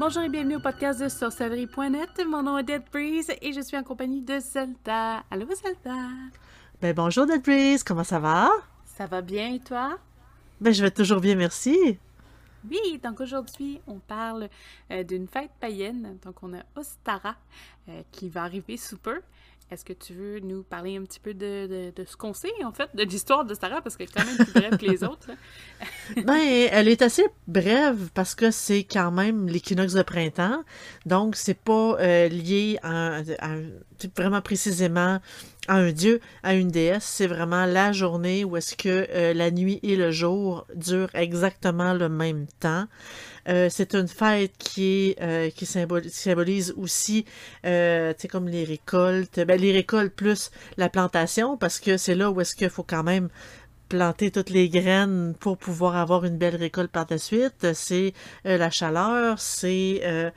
Bonjour et bienvenue au podcast de sorcellerie.net. Mon nom est Dead Breeze et je suis en compagnie de Zelda. Allô Zelda? Ben bonjour Dead Breeze, comment ça va? Ça va bien et toi? Ben je vais toujours bien, merci. Oui, donc aujourd'hui, on parle euh, d'une fête païenne. Donc on a Ostara euh, qui va arriver sous peu. Est-ce que tu veux nous parler un petit peu de, ce qu'on sait, en fait, de l'histoire de Stara, parce qu'elle est quand même plus brève que les autres? ben, elle est assez brève parce que c'est quand même l'équinoxe de printemps. Donc, c'est pas euh, lié à, vraiment précisément à un dieu, à une déesse. C'est vraiment la journée où est-ce que euh, la nuit et le jour durent exactement le même temps. Euh, c'est une fête qui, euh, qui symbolise, aussi, euh, tu sais, comme les récoltes, ben, les récoltes plus la plantation, parce que c'est là où est-ce qu'il faut quand même planter toutes les graines pour pouvoir avoir une belle récolte par la suite. C'est la chaleur, c'est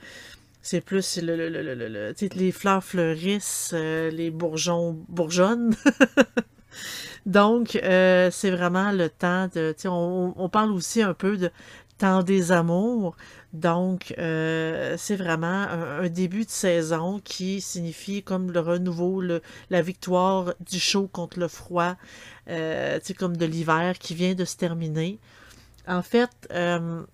c'est plus le, le, le, le les fleurs fleurissent, les bourgeons bourgeonnent. Donc, c'est vraiment le temps de... On, on parle aussi un peu de temps des amours. Donc, euh, c'est vraiment un, début de saison qui signifie comme le renouveau, le, la victoire du chaud contre le froid, euh, comme de l'hiver qui vient de se terminer. En fait, euh,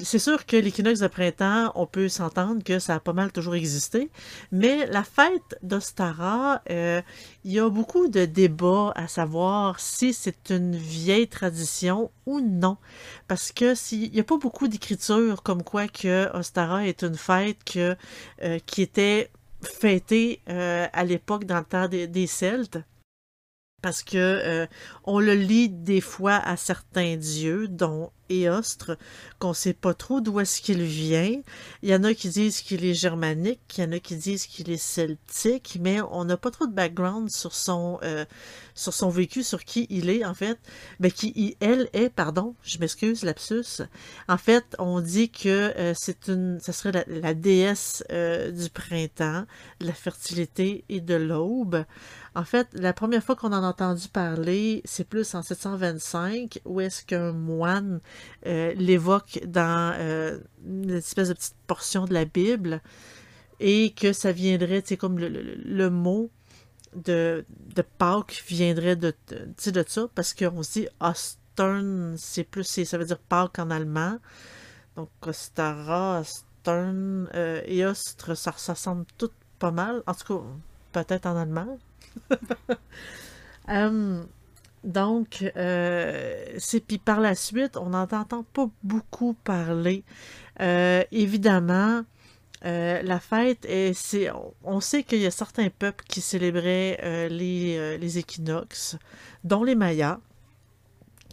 c'est sûr que l'équinoxe de printemps, on peut s'entendre que ça a pas mal toujours existé, mais la fête d'Ostara, euh, il y a beaucoup de débats à savoir si c'est une vieille tradition ou non, parce que s'il n'y a pas beaucoup d'écriture comme quoi que Ostara est une fête euh, qui était fêtée euh, à l'époque dans le temps des Celtes parce que euh, on le lit des fois à certains dieux, dont Éostre, qu'on sait pas trop d'où est-ce qu'il vient. Il y en a qui disent qu'il est germanique, il y en a qui disent qu'il est celtique, mais on n'a pas trop de background sur son euh, vécu, sur qui il est en fait. Ben qui elle est, pardon, je m'excuse, lapsus. En fait, on dit que euh, c'est une, ça serait la déesse du printemps, de la fertilité et de l'aube. En fait, la première fois qu'on en a entendu parler, c'est plus en 725, où est-ce qu'un moine euh, l'évoque dans euh, une espèce de petite portion de la Bible, et que ça viendrait, tu sais, comme le, mot de, de Pâques viendrait de, de, de ça, parce qu'on se dit Ostern, c'est plus, ça veut dire Pâques en allemand. Donc, Ostara, Ostern euh, et Ostre, ça, ça ressemble tout pas mal. En tout cas, peut-être en allemand. Hum, donc, euh, c'est puis par la suite, on n'entend pas beaucoup parler. Euh, évidemment, euh, la fête, est, c'est, on sait qu'il y a certains peuples qui célébraient les, les, équinoxes, dont les Mayas,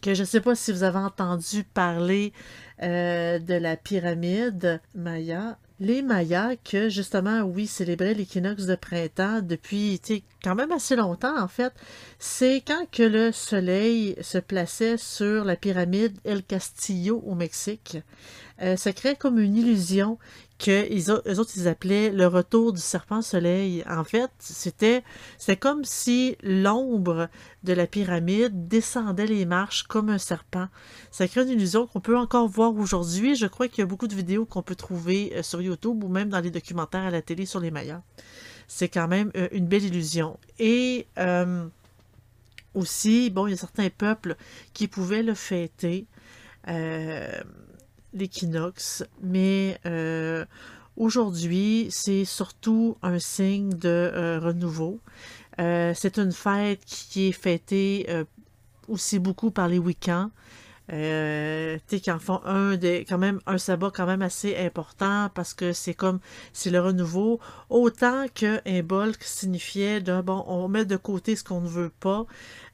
que je ne sais pas si vous avez entendu parler de la pyramide Maya. Les Mayas, que justement, oui, célébraient l'équinoxe de printemps depuis quand même assez longtemps, en fait, c'est quand le soleil se plaçait sur la pyramide El Castillo au Mexique. Euh, ça crée comme une illusion que eux autres, ils appelaient le retour du serpent soleil. En fait, c'était, comme si l'ombre de la pyramide descendait les marches comme un serpent. Ça crée une illusion qu'on peut encore voir aujourd'hui. Je crois qu'il y a beaucoup de vidéos qu'on peut trouver euh, sur YouTube ou même dans les documentaires à la télé sur les Mayas. C'est quand même euh, une belle illusion. Et euh, aussi, bon, il y a certains peuples qui pouvaient le fêter l'équinoxe, mais euh, aujourd'hui, c'est surtout un signe de euh, renouveau. Euh, c'est une fête qui est fêtée aussi beaucoup par les week-ends. Qui en font un quand un sabbat quand même assez important parce que c'est comme c'est le renouveau autant qu'un bolk signifiait de bon on met de côté ce qu'on ne veut pas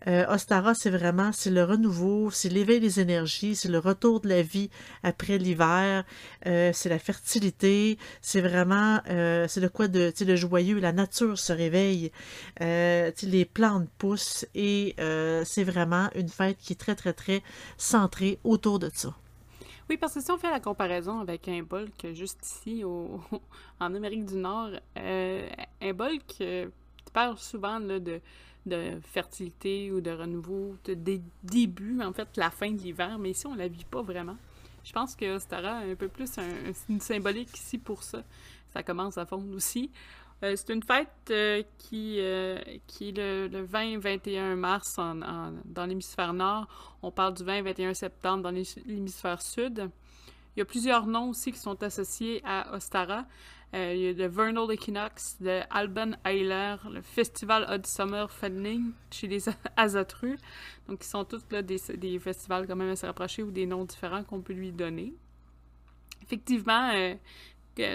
euh, Ostara, c'est vraiment, c'est le renouveau, c'est l'éveil des énergies, c'est le retour de la vie après l'hiver, euh, c'est la fertilité, c'est vraiment, euh, c'est de quoi de, de joyeux, la nature se réveille, les plantes poussent et c'est vraiment une fête qui est très, très, très centrée autour de ça. Oui, parce que si on fait la comparaison avec un bolk juste ici, au, en Amérique du Nord, un bolk, tu parles souvent là, de de fertilité ou de renouveau, de, début, en fait, la fin de l'hiver, mais ici, on la vit pas vraiment. Je pense que Ostara a un peu plus une symbolique ici pour ça. Ça commence à fondre aussi. Euh, c'est une fête euh, qui, euh, qui est le, 20-21 mars dans l'hémisphère nord. On parle du 20-21 septembre dans l'hémisphère sud. Il y a plusieurs noms aussi qui sont associés à Ostara. Il y a le Vernal Equinox, le Alban Eiler, le Festival Odd Summer Fenning chez les Azatru. Donc, ils sont tous là, des, des, festivals quand même assez rapprochés ou des noms différents qu'on peut lui donner. Effectivement,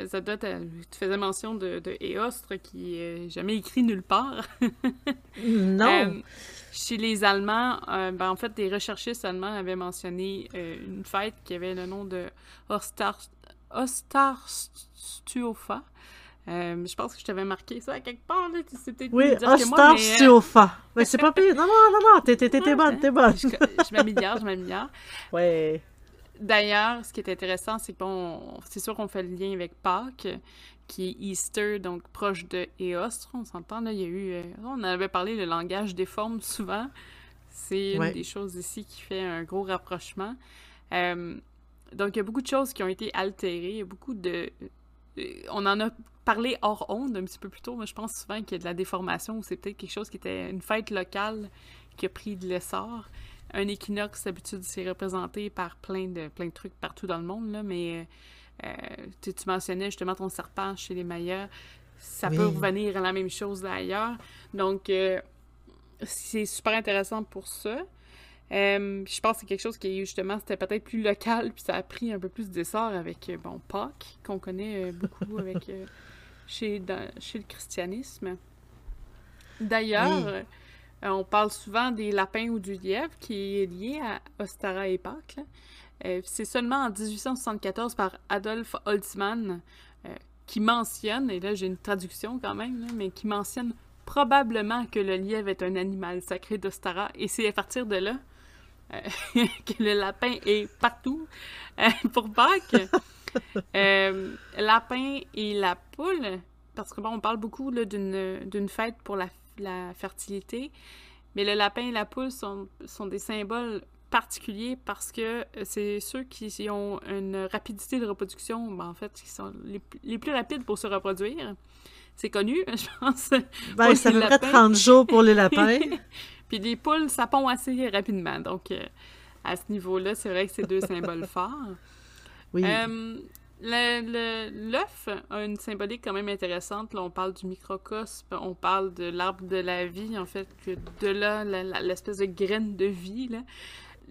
ça doit tu faisais mention de, de Eostre qui est jamais écrit nulle part. non. Euh, chez les Allemands, euh, ben, en fait, des recherchistes allemands avaient mentionné euh, une fête qui avait le nom de Ostar, Ostarstuofa. je pense que je t'avais marqué ça à quelque part. Là. C'était oui, Ostarstuofa. Mais, mais c'est pas pire. Non, non, non, non, t'es, bonne, t'es bonne. je, je m'améliore, je m'améliore. Ouais. D'ailleurs, ce qui est intéressant, c'est qu'on, c'est sûr qu'on fait le lien avec Pâques, qui est Easter, donc proche de Eostre. On s'entend, là, il y a eu... Euh, on avait parlé le langage des formes souvent. C'est une des choses ici qui fait un gros rapprochement. Euh, donc, il y a beaucoup de choses qui ont été altérées. Il y a beaucoup de... Euh, on en a parlé hors onde un petit peu plus tôt, mais je pense souvent qu'il y a de la déformation ou c'est peut-être quelque chose qui était une fête locale qui a pris de l'essor un équinoxe, d'habitude, c'est représenté par plein de, plein de trucs partout dans le monde, là, mais euh, tu, mentionnais justement ton serpent chez les Mayas. Ça peut revenir à la même chose ailleurs. Donc, euh, c'est super intéressant pour ça. Euh, je pense que c'est quelque chose qui, justement, c'était peut-être plus local, puis ça a pris un peu plus d'essor avec, bon, Pâques, qu'on connaît beaucoup avec, chez, chez le christianisme. D'ailleurs, euh, on parle souvent des lapins ou du lièvre qui est lié à Ostara et Pâques. Euh, c'est seulement en 1874 par Adolf Holtzmann euh, qui mentionne, et là j'ai une traduction quand même, mais qui mentionne probablement que le lièvre est un animal sacré d'Ostara. Et c'est à partir de là que le lapin est partout pour Pâques. lapin et la poule, parce que bon, on parle beaucoup d'une fête pour la la fertilité. Mais le lapin et la poule sont, sont des symboles particuliers parce que euh, c'est ceux qui ont une rapidité de reproduction, ben, en fait, qui sont les, plus rapides pour se reproduire. C'est connu, je pense. Ben, ça devrait 30 jours pour les lapins. Puis les poules, ça pond assez rapidement. Donc, euh, à ce niveau-là, c'est vrai que c'est deux symboles forts. Oui. Euh, L'œuf a une symbolique quand même intéressante. Là, on parle du microcosme, on parle de l'arbre de la vie, en fait, que de là, l'espèce de graine de vie. Là.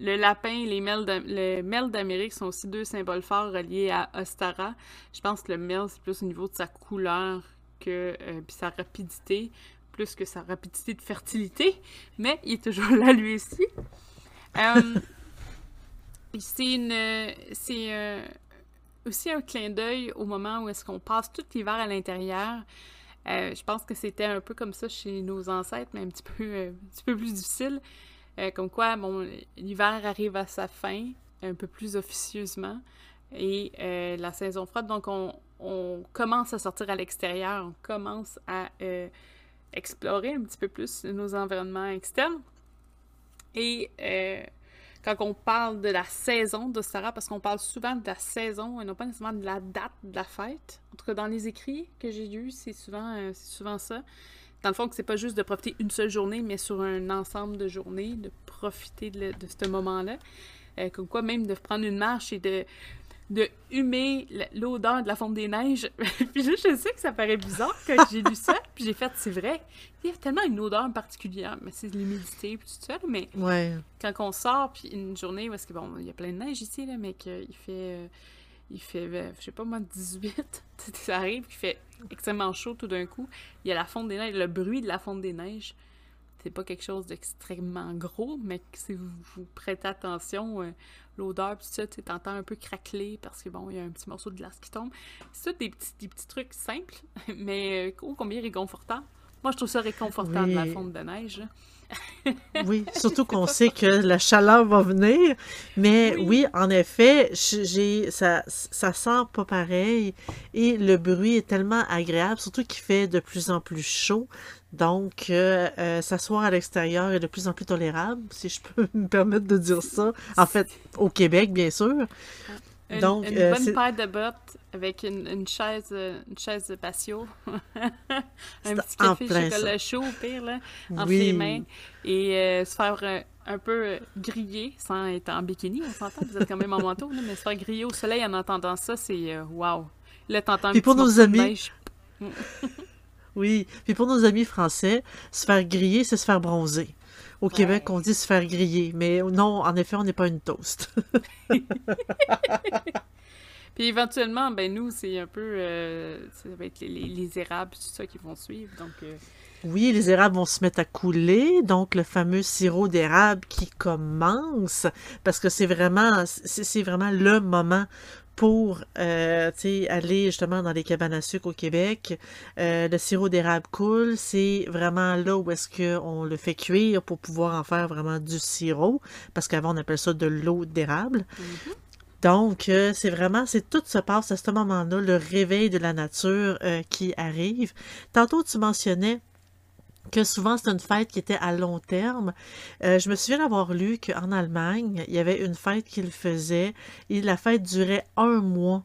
Le lapin et les merles d'Amérique sont aussi deux symboles forts reliés à Ostara. Je pense que le merle, c'est plus au niveau de sa couleur que euh, puis sa rapidité, plus que sa rapidité de fertilité, mais il est toujours là lui aussi. Euh, c'est. Euh, aussi un clin d'œil au moment où est-ce qu'on passe tout l'hiver à l'intérieur. Euh, je pense que c'était un peu comme ça chez nos ancêtres, mais un petit peu, plus difficile. Comme quoi, bon, l'hiver arrive à sa fin, un peu plus officieusement, et la saison froide, donc on, on, commence à sortir à l'extérieur, on commence à explorer un petit peu plus nos environnements externes. Et quand on parle de la saison de Sarah, parce qu'on parle souvent de la saison et non pas nécessairement de la date de la fête. En tout cas, dans les écrits que j'ai lus, c'est souvent, euh, souvent ça. Dans le fond, que c'est pas juste de profiter une seule journée, mais sur un ensemble de journées, de profiter de, ce moment-là. Euh, comme quoi, même de prendre une marche et de de humer l'odeur de la fonte des neiges. puis là, je sais que ça paraît bizarre quand j'ai lu ça, puis j'ai fait, c'est vrai, il y a tellement une odeur particulière, mais c'est l'humidité puis tout ça, mais ouais. quand on sort, puis une journée où est-ce que, bon, il y a plein de neige ici, là, mais qu'il fait, euh, il fait, euh, je sais pas moi, 18, ça arrive, il fait extrêmement chaud tout d'un coup, il y a la fonte des neiges, le bruit de la fonte des neiges, c'est pas quelque chose d'extrêmement gros, mais si vous, vous prêtez attention, euh, l'odeur, puis ça, tu t'entends un peu craqueler parce que bon, il y a un petit morceau de glace qui tombe. C'est des petits, des petits trucs simples, mais oh, combien réconfortant. Moi, je trouve ça réconfortant de la fonte de neige. oui, surtout qu'on sait que la chaleur va venir. Mais oui, en effet, j'ai ça, ça sent pas pareil. Et le bruit est tellement agréable, surtout qu'il fait de plus en plus chaud. Donc, euh, euh, s'asseoir à l'extérieur est de plus en plus tolérable, si je peux me permettre de dire ça. En fait, au Québec, bien sûr. Une, Donc, une euh, bonne paire de bottes avec une, une chaise, une chaise de patio. un petit café chocolat chaud, au pire, là, entre les mains. Et se faire un peu griller, sans être en bikini, on s'entend. Vous êtes quand même en manteau, là, mais se faire griller au soleil en entendant ça, c'est wow. Là, t'entends Et pour nos amis... Oui. Puis pour nos amis français, se faire griller, c'est se faire bronzer. Au Québec, on dit se faire griller, mais non, en effet, on n'est pas une toast. Puis éventuellement, ben nous, c'est un peu, euh, ça va être les, érables, tout ça qui vont suivre, donc... Euh, oui, les érables vont se mettre à couler, donc le fameux sirop d'érable qui commence, parce que c'est vraiment, c'est vraiment le moment pour euh, aller justement dans les cabanes à sucre au Québec. Euh, le sirop d'érable coule, c'est vraiment là où est-ce qu'on le fait cuire pour pouvoir en faire vraiment du sirop, parce qu'avant on appelle ça de l'eau d'érable. Mm-hmm. Donc, euh, c'est vraiment, c'est tout se passe à ce moment-là, le réveil de la nature qui arrive. Tantôt, tu mentionnais que souvent c'est une fête qui était à long terme. Euh, je me souviens d'avoir lu qu'en Allemagne, il y avait une fête qu'ils faisaient et la fête durait un mois.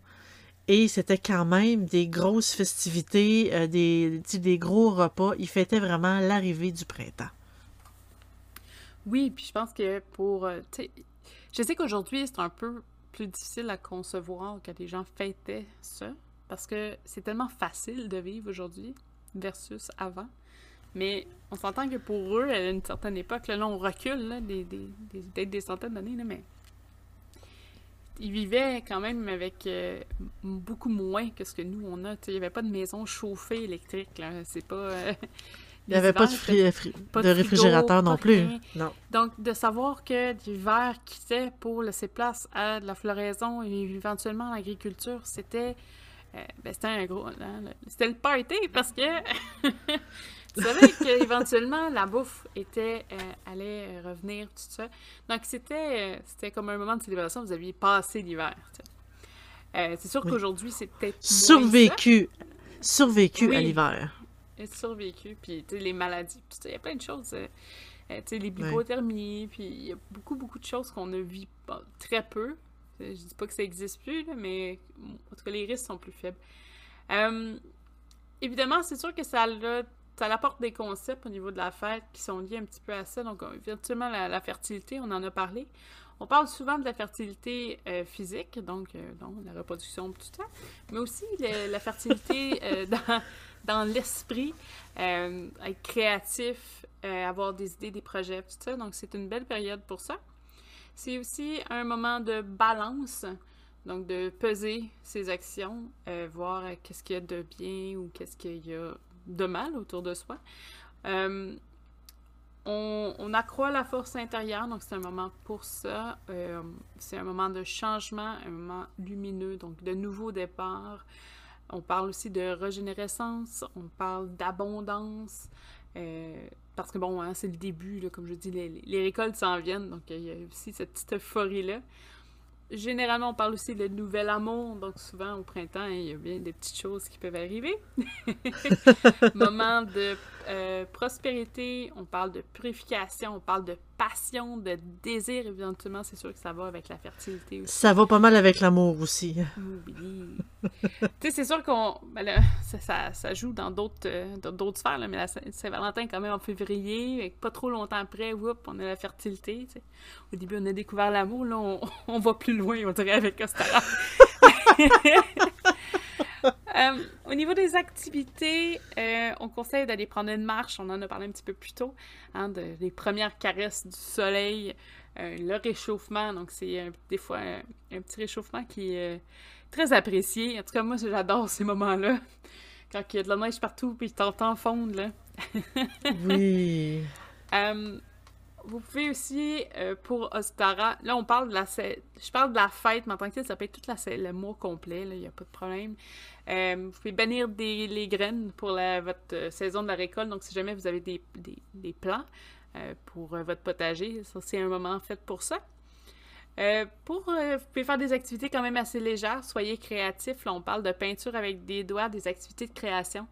Et c'était quand même des grosses festivités, euh, des, gros repas. Ils fêtaient vraiment l'arrivée du printemps. Oui, puis je pense que pour... Euh, je sais qu'aujourd'hui, c'est un peu plus difficile à concevoir que les gens fêtaient ça, parce que c'est tellement facile de vivre aujourd'hui versus avant. Mais on s'entend que pour eux, à une certaine époque, là, on recule, là, des, des, des, des centaines d'années, mais ils vivaient quand même avec euh, beaucoup moins que ce que nous, on a. il n'y avait pas de maison chauffée électrique, là. C'est pas... Euh, il n'y avait pas de, de, réfrigérateur non plus. Non. Donc, de savoir que l'hiver quittait pour laisser place à de la floraison et éventuellement l'agriculture, c'était... Euh, ben, c'était un gros... Hein, c'était le party parce que Vous savez qu'éventuellement, la bouffe était, euh, allait euh, revenir, tout ça. Donc, c'était, euh, c'était comme un moment de célébration, vous aviez passé l'hiver. c'est sûr qu'aujourd'hui, c'est peut-être. Survécu. Survécu à l'hiver. Survécu, puis les maladies, il y a plein de choses. sais, les hypothermies, puis il y a beaucoup, beaucoup de choses qu'on ne vit pas, très peu. Je dis pas que ça n'existe plus, mais en tout cas, les risques sont plus faibles. évidemment, c'est sûr que ça a ça apporte des concepts au niveau de la fête qui sont liés un petit peu à ça. Donc, virtuellement, la, fertilité, on en a parlé. On parle souvent de la fertilité euh, physique, donc, euh, la reproduction, tout ça, mais aussi la fertilité euh, dans, dans l'esprit, être créatif, avoir des idées, des projets, tout ça. Donc, c'est une belle période pour ça. C'est aussi un moment de balance, donc de peser ses actions, voir qu'est-ce qu'il y a de bien ou qu'est-ce qu'il y a de mal autour de soi. Euh, on, accroît la force intérieure, donc c'est un moment pour ça. Euh, c'est un moment de changement, un moment lumineux, donc de nouveau départ. On parle aussi de régénérescence, on parle d'abondance. Euh, parce que bon, hein, c'est le début, comme je dis, les, les récoltes s'en viennent, donc il y a aussi cette petite euphorie-là. Généralement, on parle aussi de nouvel amour, donc souvent au printemps, il y a bien des petites choses qui peuvent arriver. Moment de euh, prospérité, on parle de purification, on parle de passion, de désir, éventuellement, c'est sûr que ça va avec la fertilité aussi. Ça va pas mal avec l'amour aussi. Oui. tu sais, c'est sûr qu'on. Ben ça, ça, joue dans d'autres euh, sphères, là, mais Saint-Valentin, quand même, en février, et pas trop longtemps après, whoop, on a la fertilité. Au début, on a découvert l'amour, là, on, on, va plus loin, on dirait, avec Ostara. Euh, au niveau des activités, euh, on conseille d'aller prendre une marche. On en a parlé un petit peu plus tôt, hein, de, des premières caresses du soleil, euh, le réchauffement. Donc, c'est des fois un, petit réchauffement qui est très apprécié. En tout cas, moi, j'adore ces moments-là. Quand il y a de la neige partout, puis t'entends fondre, là. oui. vous pouvez aussi, pour Ostara, là, on parle de la... Je parle de la fête, mais en tant que tel, ça peut être tout le mois complet, il n'y a pas de problème. Euh, vous pouvez bannir des, les graines pour votre euh, saison de la récolte. Donc, si jamais vous avez des, des, plants, pour votre potager. Ça, c'est un moment fait pour ça. pour, vous pouvez faire des activités quand même assez légères, soyez créatifs. Là, on parle de peinture avec des doigts, des activités de création.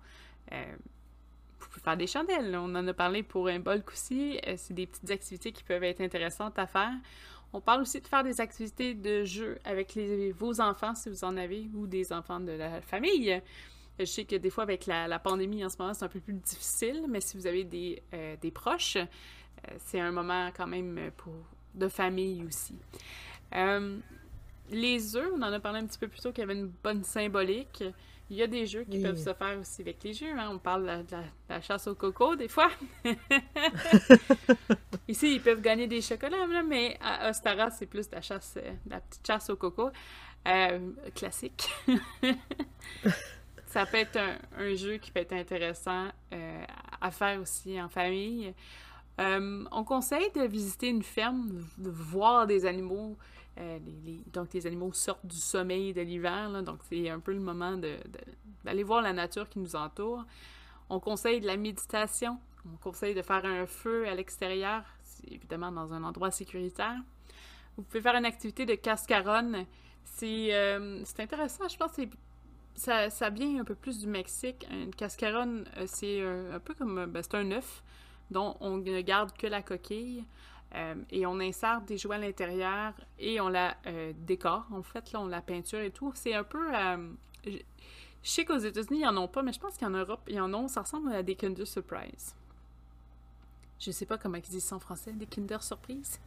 Vous pouvez faire des chandelles. On en a parlé pour un bol aussi. c'est des petites activités qui peuvent être intéressantes à faire. On parle aussi de faire des activités de jeu avec vos enfants, si vous en avez, ou des enfants de la famille. Je sais que des fois, avec la, pandémie en ce moment, c'est un peu plus difficile, mais si vous avez des, euh, proches, euh, c'est un moment quand même pour, de famille aussi. Euh, les œufs, on en a parlé un petit peu plus tôt, qu'il y avait une bonne symbolique. Il y a des jeux qui peuvent se faire aussi avec les jeux. Hein. On parle de la, chasse au coco des fois. Ici, ils peuvent gagner des chocolats, mais à Ostara, c'est plus la chasse, euh, la petite chasse au coco. Euh, classique. ça peut être un, jeu qui peut être intéressant euh, à faire aussi en famille. on conseille de visiter une ferme, de voir des animaux euh, donc, les animaux sortent du sommeil de l'hiver, donc c'est un peu le moment d'aller voir la nature qui nous entoure. On conseille de la méditation, on conseille de faire un feu à l'extérieur, évidemment dans un endroit sécuritaire. Vous pouvez faire une activité de cascaronne. C'est euh, intéressant, je pense que ça, ça vient un peu plus du Mexique. Une cascaronne, euh, c'est un, peu comme... Ben, un œuf dont on ne garde que la coquille. Euh, et on insère des jouets à l'intérieur et on la euh, décore. En fait, là, on la peinture et tout. C'est un peu. Euh, je sais qu'aux États-Unis, ils en ont pas, mais je pense qu'en Europe, ils en ont. Ça ressemble à des Kinder Surprise. Je sais pas comment ils disent ça en français, des Kinder Surprise.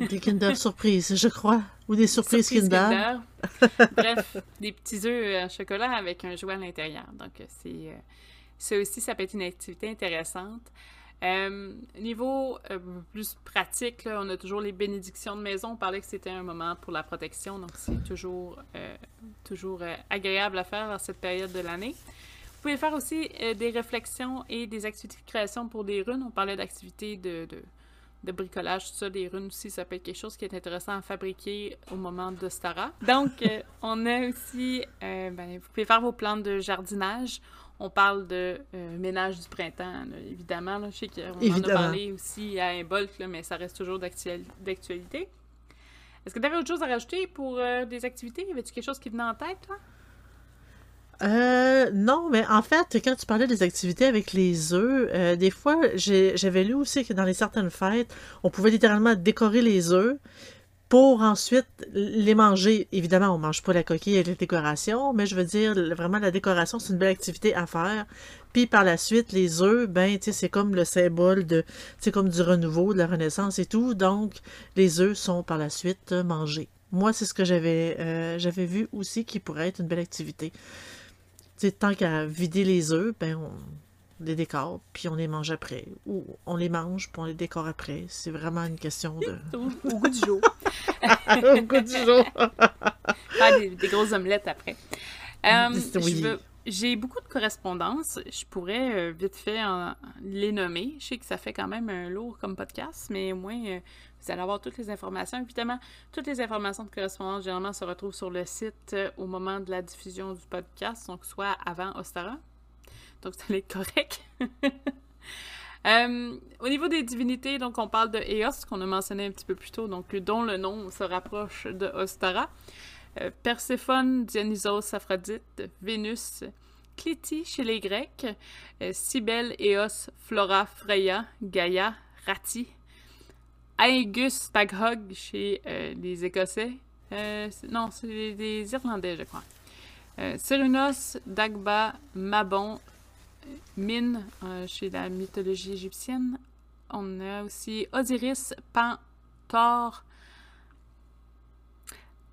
Des Kinder Surprise, je crois. Ou des surprises Kinder. Bref, des petits œufs en chocolat avec un jouet à l'intérieur. Donc, c'est. ça aussi, ça peut être une activité intéressante. Euh, niveau euh, plus pratique, on a toujours les bénédictions de maison. On parlait que c'était un moment pour la protection, donc c'est toujours, euh, toujours agréable à faire dans cette période de l'année. Vous pouvez faire aussi des réflexions et des activités de création pour des runes. On parlait d'activités de, de, bricolage, tout ça, des runes aussi, ça peut être quelque chose qui est intéressant à fabriquer au moment de Stara. Donc, on a aussi, ben, vous pouvez faire vos plantes de jardinage. On parle de euh, ménage du printemps, évidemment. je sais qu'on en a parlé aussi à un bulk, mais ça reste toujours d'actualité. Est-ce que tu avais autre chose à rajouter pour euh, des activités? Y avait-tu quelque chose qui venait en tête, toi? Euh, non, mais en fait, quand tu parlais des activités avec les œufs, des fois, j'avais lu aussi que dans les certaines fêtes, on pouvait littéralement décorer les œufs, pour ensuite les manger. Évidemment, on mange pas la coquille et la décoration, mais je veux dire, vraiment, la décoration, c'est une belle activité à faire. Puis par la suite, les œufs, ben, tu sais, c'est comme le symbole de, c'est comme du renouveau, de la renaissance et tout. Donc, les œufs sont par la suite mangés. Moi, c'est ce que j'avais, euh, j'avais vu aussi qui pourrait être une belle activité. Tu tant qu'à vider les œufs, ben, on les décore, puis on les mange après. Ou on les mange, puis on les décore après. C'est vraiment une question de... au, goût du jour. au goût du jour. Faire des, grosses omelettes après. Euh, j'ai beaucoup de correspondances. Je pourrais euh, vite fait les nommer. Je sais que ça fait quand même un lourd comme podcast, mais au moins, euh, vous allez avoir toutes les informations. Évidemment, toutes les informations de correspondance, généralement, se retrouvent sur le site au moment de la diffusion du podcast, donc soit avant Ostara, donc ça allait être correct. Euh, au niveau des divinités, donc on parle de Eos, qu'on a mentionné un petit peu plus tôt, donc dont le nom se rapproche de Ostara. Euh, Perséphone, Dionysos, Aphrodite, Vénus, Clétie chez les Grecs, euh, Cybèle, Eos, Flora, Freya, Gaïa, Rati, Aegus, Taghog chez les Écossais. non, c'est les, Irlandais, je crois. Cérunos, Dagba, Mabon, Mine euh, chez la mythologie égyptienne. On a aussi Osiris, Pan, Thor,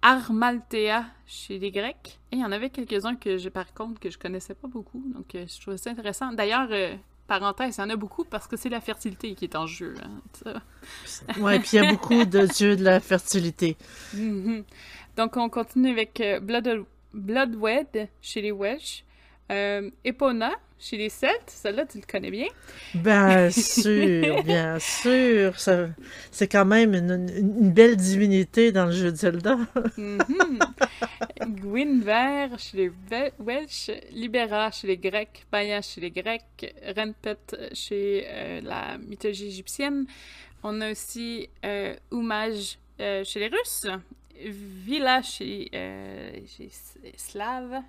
Armaltea chez les Grecs. Et il y en avait quelques-uns que j'ai par contre que je connaissais pas beaucoup. Donc euh, je trouvais ça intéressant. D'ailleurs, euh, parenthèse, il y en a beaucoup parce que c'est la fertilité qui est en jeu. Hein, oui, puis il y a beaucoup de dieux de la fertilité. Mhm. Donc on continue avec Blood, Bloodwed chez les Welsh. Epona chez les Celtes. Celle-là, tu le connais bien. Bien sûr, bien sûr. C'est quand même une, belle divinité dans le jeu de Zelda. Mhm. Gwynver chez les Welsh, Libera chez les Grecs, Maya chez les Grecs, Renpet chez euh, la mythologie égyptienne. On a aussi euh, euh, chez les Russes, Vila chez, euh, chez Slaves,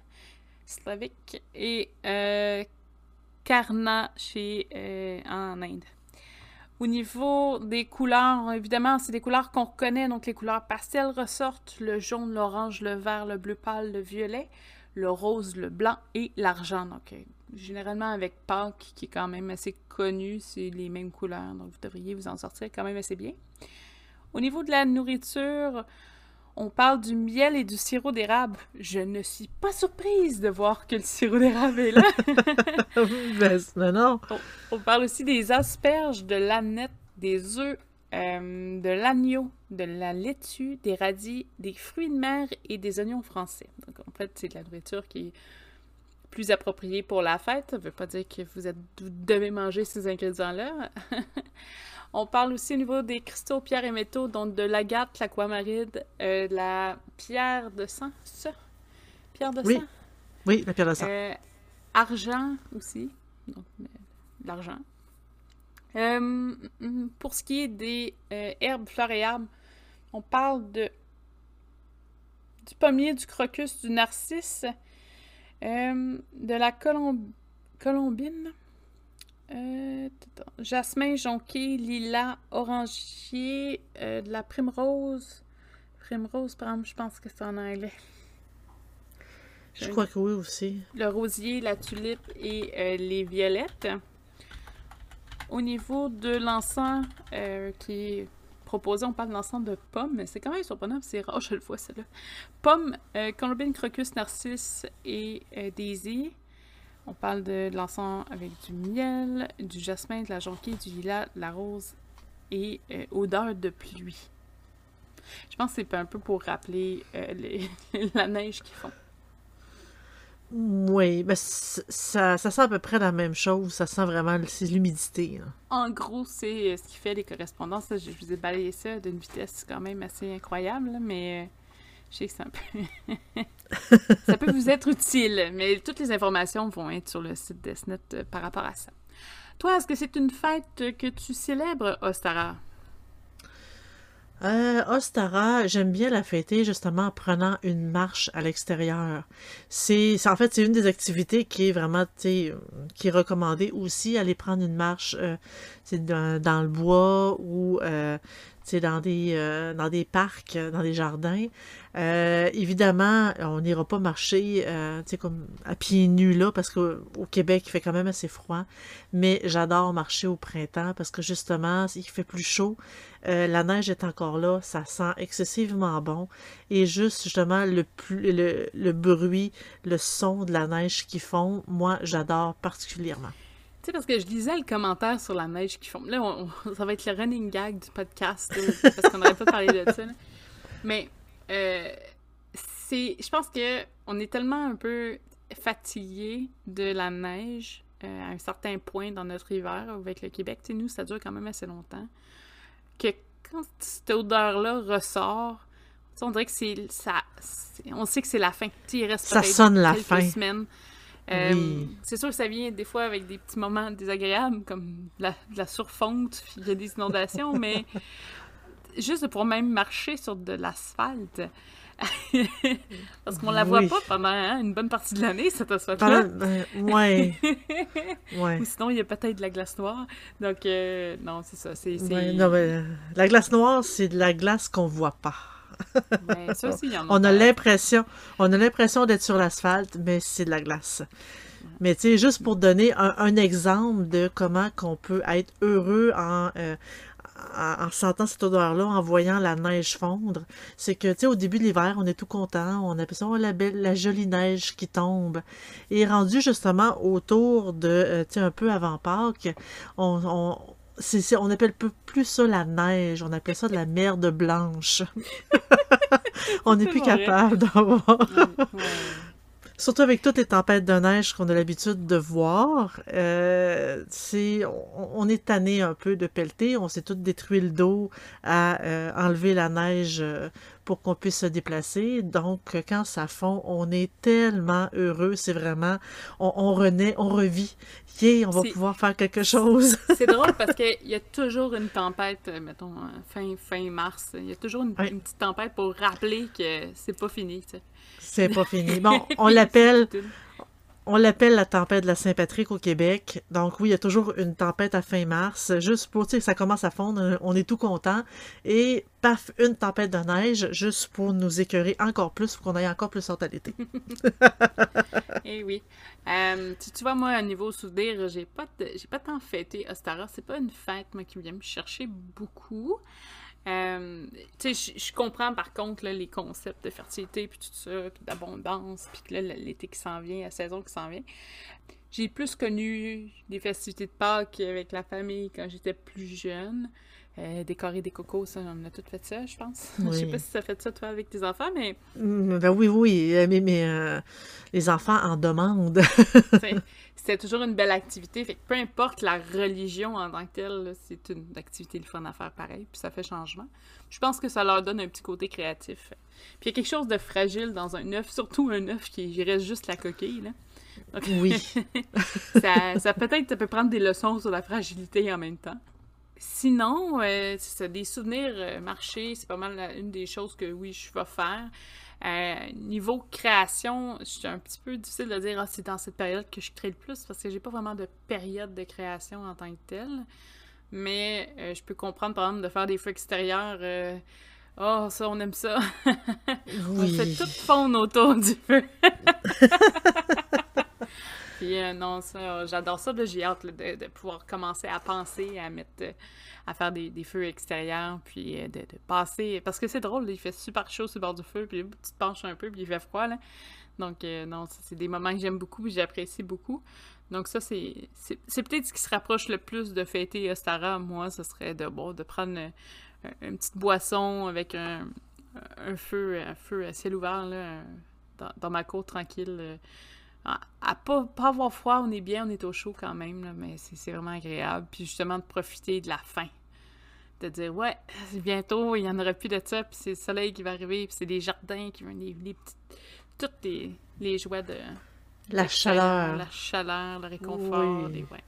Slavique et euh, Karna chez, euh, en Inde. Au niveau des couleurs, évidemment, c'est des couleurs qu'on reconnaît, donc les couleurs pastel ressortent, le jaune, l'orange, le vert, le bleu pâle, le violet, le rose, le blanc et l'argent. Donc, euh, généralement avec Pâques, qui est quand même assez connu, c'est les mêmes couleurs, donc vous devriez vous en sortir quand même assez bien. Au niveau de la nourriture, on parle du miel et du sirop d'érable. Je ne suis pas surprise de voir que le sirop d'érable est là. ben, ben non. On parle aussi des asperges, de l'aneth, des œufs, euh, de l'agneau, de la laitue, des radis, des fruits de mer et des oignons français. Donc, en fait, c'est de la nourriture qui est plus appropriée pour la fête. Ça ne veut pas dire que vous, êtes, vous devez manger ces ingrédients-là. On parle aussi au niveau des cristaux, pierres et métaux, donc de l'agate, l'aquamaride, euh, la pierre de sang, ça? Pierre de Oui. sang? Oui, la pierre de sang. Euh, argent aussi. Donc, euh, l'argent. Euh, mm, pour ce qui est des herbes, fleurs et arbres, on parle de du pommier, du crocus, du narcisse, de la colom- colombine, euh, jasmin, jonquille, lilas, orangier, euh, de la primrose. Primrose, par exemple, je pense que c'est en anglais. Je crois que oui aussi. le rosier, la tulipe et euh, les violettes. Au niveau de l'encens euh, qui est proposé, on parle de l'encens de pommes, mais c'est quand même surprenant, c'est rare, je le vois, celle-là. Pommes, euh, colombine, crocus, narcisse et daisy. On parle de, de l'encens avec du miel, du jasmin, de la jonquille, du lilas, de la rose et euh, odeur de pluie. Je pense que c'est un peu pour rappeler euh, les- la neige qu'ils font. Oui, ben ça, ça sent à peu près la même chose. Ça sent vraiment c'est l'humidité. En gros, c'est euh, ce qui fait les correspondances. Je vous ai balayé ça d'une vitesse quand même assez incroyable, mais je sais que c'est un peu... ça peut vous être utile, mais toutes les informations vont être sur le site d'Esnet euh, par rapport à ça. Toi, est-ce que c'est une fête que tu célèbres, Ostara? Euh, Ostara, j'aime bien la fêter justement en prenant une marche à l'extérieur. C'est, en fait, c'est une des activités qui est vraiment, euh, qui est recommandée aussi, aller prendre une marche, euh, dans, le bois ou, dans des, dans des parcs, dans des jardins. Euh, évidemment, on n'ira pas marcher, euh, comme à pieds nus là, parce qu'au au Québec, il fait quand même assez froid. Mais j'adore marcher au printemps parce que justement, il fait plus chaud. Euh, la neige est encore là, ça sent excessivement bon. Et juste justement le, plus, le, le bruit, le son de la neige qui fond, moi j'adore particulièrement. Tu sais, parce que je lisais le commentaire sur la neige qu'ils font. Là, on- on- ça va être le running gag du podcast, là, parce qu'on n'aurait pas parlé de ça. là. Mais euh, c'est, je pense que on est tellement un peu fatigué de la neige euh, à un certain point dans notre hiver avec le Québec. Tu sais, nous, ça dure quand même assez longtemps. Que quand cette odeur-là ressort, tu sais, on dirait que c'est ça. on sait que c'est la fin. Tu sais, il reste Ça sonne la fin. semaines. Euh, Oui. C'est sûr que ça vient des fois avec des petits moments désagréables, comme de la, de la surfonte, puis il y a des inondations, mais juste de pouvoir même marcher sur de l'asphalte. Parce qu'on la voit Oui. pas pendant hein, une bonne partie de l'année, cette asphalte-là. Euh, ouais, ouais. Ou sinon, il y a peut-être de la glace noire. Donc, euh, non, c'est ça. C'est, Ouais, non, mais, euh, la glace noire, c'est de la glace qu'on voit pas. Ça aussi, y en a. On a l'impression, on a l'impression d'être sur l'asphalte, mais c'est de la glace. Mais tu sais, juste pour donner un, un exemple de comment qu'on peut être heureux en, euh, en, en sentant cette odeur-là, en voyant la neige fondre, c'est que tu sais, au début de l'hiver, on est tout content, on appelle ça oh, la belle, la jolie neige qui tombe. Et rendu justement autour de, euh, tu sais, un peu avant Pâques, on, on c'est, c'est- on appelle peu- plus ça la neige, on appelle ça de la merde blanche. on n'est plus vrai. capable d'avoir. Ouais, ouais. Surtout avec toutes les tempêtes de neige qu'on a l'habitude de voir, euh, c'est, on, on est tanné un peu de pelleter. On s'est tous détruit le dos à euh, enlever la neige euh, pour qu'on puisse se déplacer. Donc, quand ça fond, on est tellement heureux. C'est vraiment, on, on renaît, on revit. Yeah, on va pouvoir faire quelque chose. C'est drôle parce qu'il y a toujours une tempête, euh, mettons, fin, fin mars. Il y a toujours une, petite tempête pour rappeler que c'est pas fini. tu sais. C'est pas fini. Bon, on l'appelle, on la tempête de la Saint-Patrick au Québec. Donc oui, il y a toujours une tempête à fin mars, juste pour, tu sais, ça commence à fondre, on est tout content. Et paf, une tempête de neige, juste pour nous écœurer encore plus, pour qu'on aille encore plus sortir à l'été. Eh oui. Euh, tu, tu vois, moi, à niveau souvenir, j'ai pas, j'ai pas tant fêté Ostara. C'est pas une fête, moi, qui vient me chercher beaucoup. Euh, je- comprends par contre les concepts de fertilité, puis tout ça, puis d'abondance, puis l'été qui s'en vient, la saison qui s'en vient. J'ai plus connu des festivités de Pâques avec la famille quand j'étais plus jeune. Euh, décorer des cocos, ça, on a tout fait ça, je pense. Je sais Oui. pas si ça fait ça, toi, avec tes enfants, mais Mm, Ben oui, oui, mais, mais euh, les enfants en demandent. C'était toujours une belle activité. Fait que peu importe la religion en tant que telle, c'est une activité le fun à faire pareil, puis ça fait changement. Je pense que ça leur donne un petit côté créatif. Puis il y a quelque chose de fragile dans un œuf, surtout un œuf qui reste juste la coquille. Là. Donc, Oui. ça, ça peut-être ça peut prendre des leçons sur la fragilité en même temps. Sinon, euh, c'est des souvenirs euh, marchés, c'est pas mal la- une des choses que oui, je vais faire. Euh, niveau création, c'est un petit peu difficile de dire ah, c'est dans cette période que je crée le plus parce que j'ai pas vraiment de période de création en tant que telle. Mais je peux comprendre par exemple de faire des feux extérieurs. oh, ça, on aime ça. On fait tout fondre autour du feu. Puis euh, non, ça, j'adore ça. J'ai hâte de, pouvoir commencer à penser à mettre, à faire des, feux extérieurs, puis euh, de, passer. Parce que c'est drôle, il fait super chaud sur le bord du feu, puis tu te penches un peu, puis il fait froid, là. Donc euh, non, c'est des moments que j'aime beaucoup, j'apprécie beaucoup. Donc ça, c'est peut-être ce qui se rapproche le plus de fêter Ostara. Moi, ce serait de, bon, de prendre un- une petite boisson avec un, feu, un feu à ciel ouvert, là, dans, dans ma cour tranquille. À, pas, pas avoir froid, on est bien, on est au chaud quand même, là, mais c'est vraiment agréable. Puis justement, de profiter de la fin. De dire, ouais, bientôt, il n'y en aura plus de ça, puis c'est le soleil qui va arriver, puis c'est des jardins qui vont, les, les petites, toutes les, les joies de, La de chaleur. La chaleur, le réconfort. Oui. les- ouais.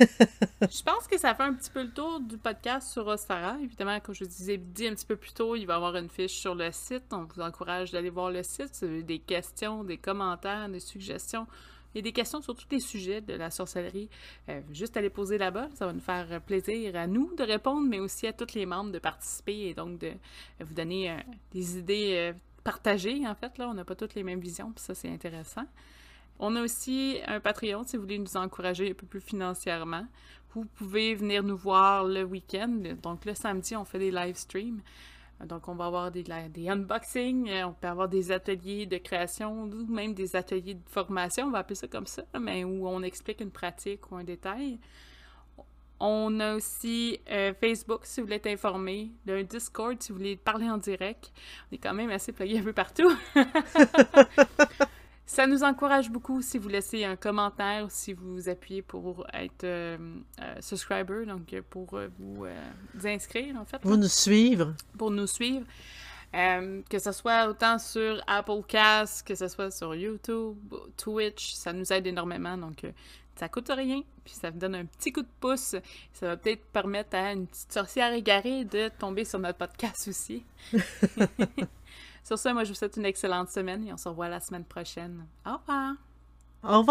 Je pense que ça fait un petit peu le tour du podcast sur Ostara. Évidemment, comme je vous disais dit un petit peu plus tôt, il va y avoir une fiche sur le site. On vous encourage d'aller voir le site. Si vous avez des questions, des commentaires, des suggestions. A des questions sur tous les sujets de la sorcellerie. Euh, juste à poser là-bas. Ça va nous faire plaisir à nous de répondre, mais aussi à tous les membres de participer et donc de vous donner euh, des idées euh, partagées, en fait. Là, on n'a pas toutes les mêmes visions, puis ça, c'est intéressant. On a aussi un Patreon si vous voulez nous encourager un peu plus financièrement. Vous pouvez venir nous voir le week-end. Donc le samedi, on fait des live streams. Donc on va avoir des, des unboxings, euh, on peut avoir des ateliers de création ou même des ateliers de formation, on va appeler ça comme ça, mais où on explique une pratique ou un détail. On a aussi euh, Facebook si vous voulez être informé, un Discord si vous voulez parler en direct. On est quand même assez plugué un peu partout. Ça nous encourage beaucoup si vous laissez un commentaire si vous appuyez pour être euh, euh, subscriber, donc euh, pour euh, vous, euh, vous inscrire en fait. Là, nous suivre. pour nous suivre. Euh, que ce soit autant sur Apple Cast, que ce soit sur YouTube, Twitch, ça nous aide énormément. Donc, euh, ça coûte rien, puis ça vous donne un petit coup de pouce. Ça va peut-être permettre à une petite sorcière égarée de tomber sur notre podcast aussi. sur ça, moi, je vous souhaite une excellente semaine et on se revoit la semaine prochaine. Au revoir! Au revoir.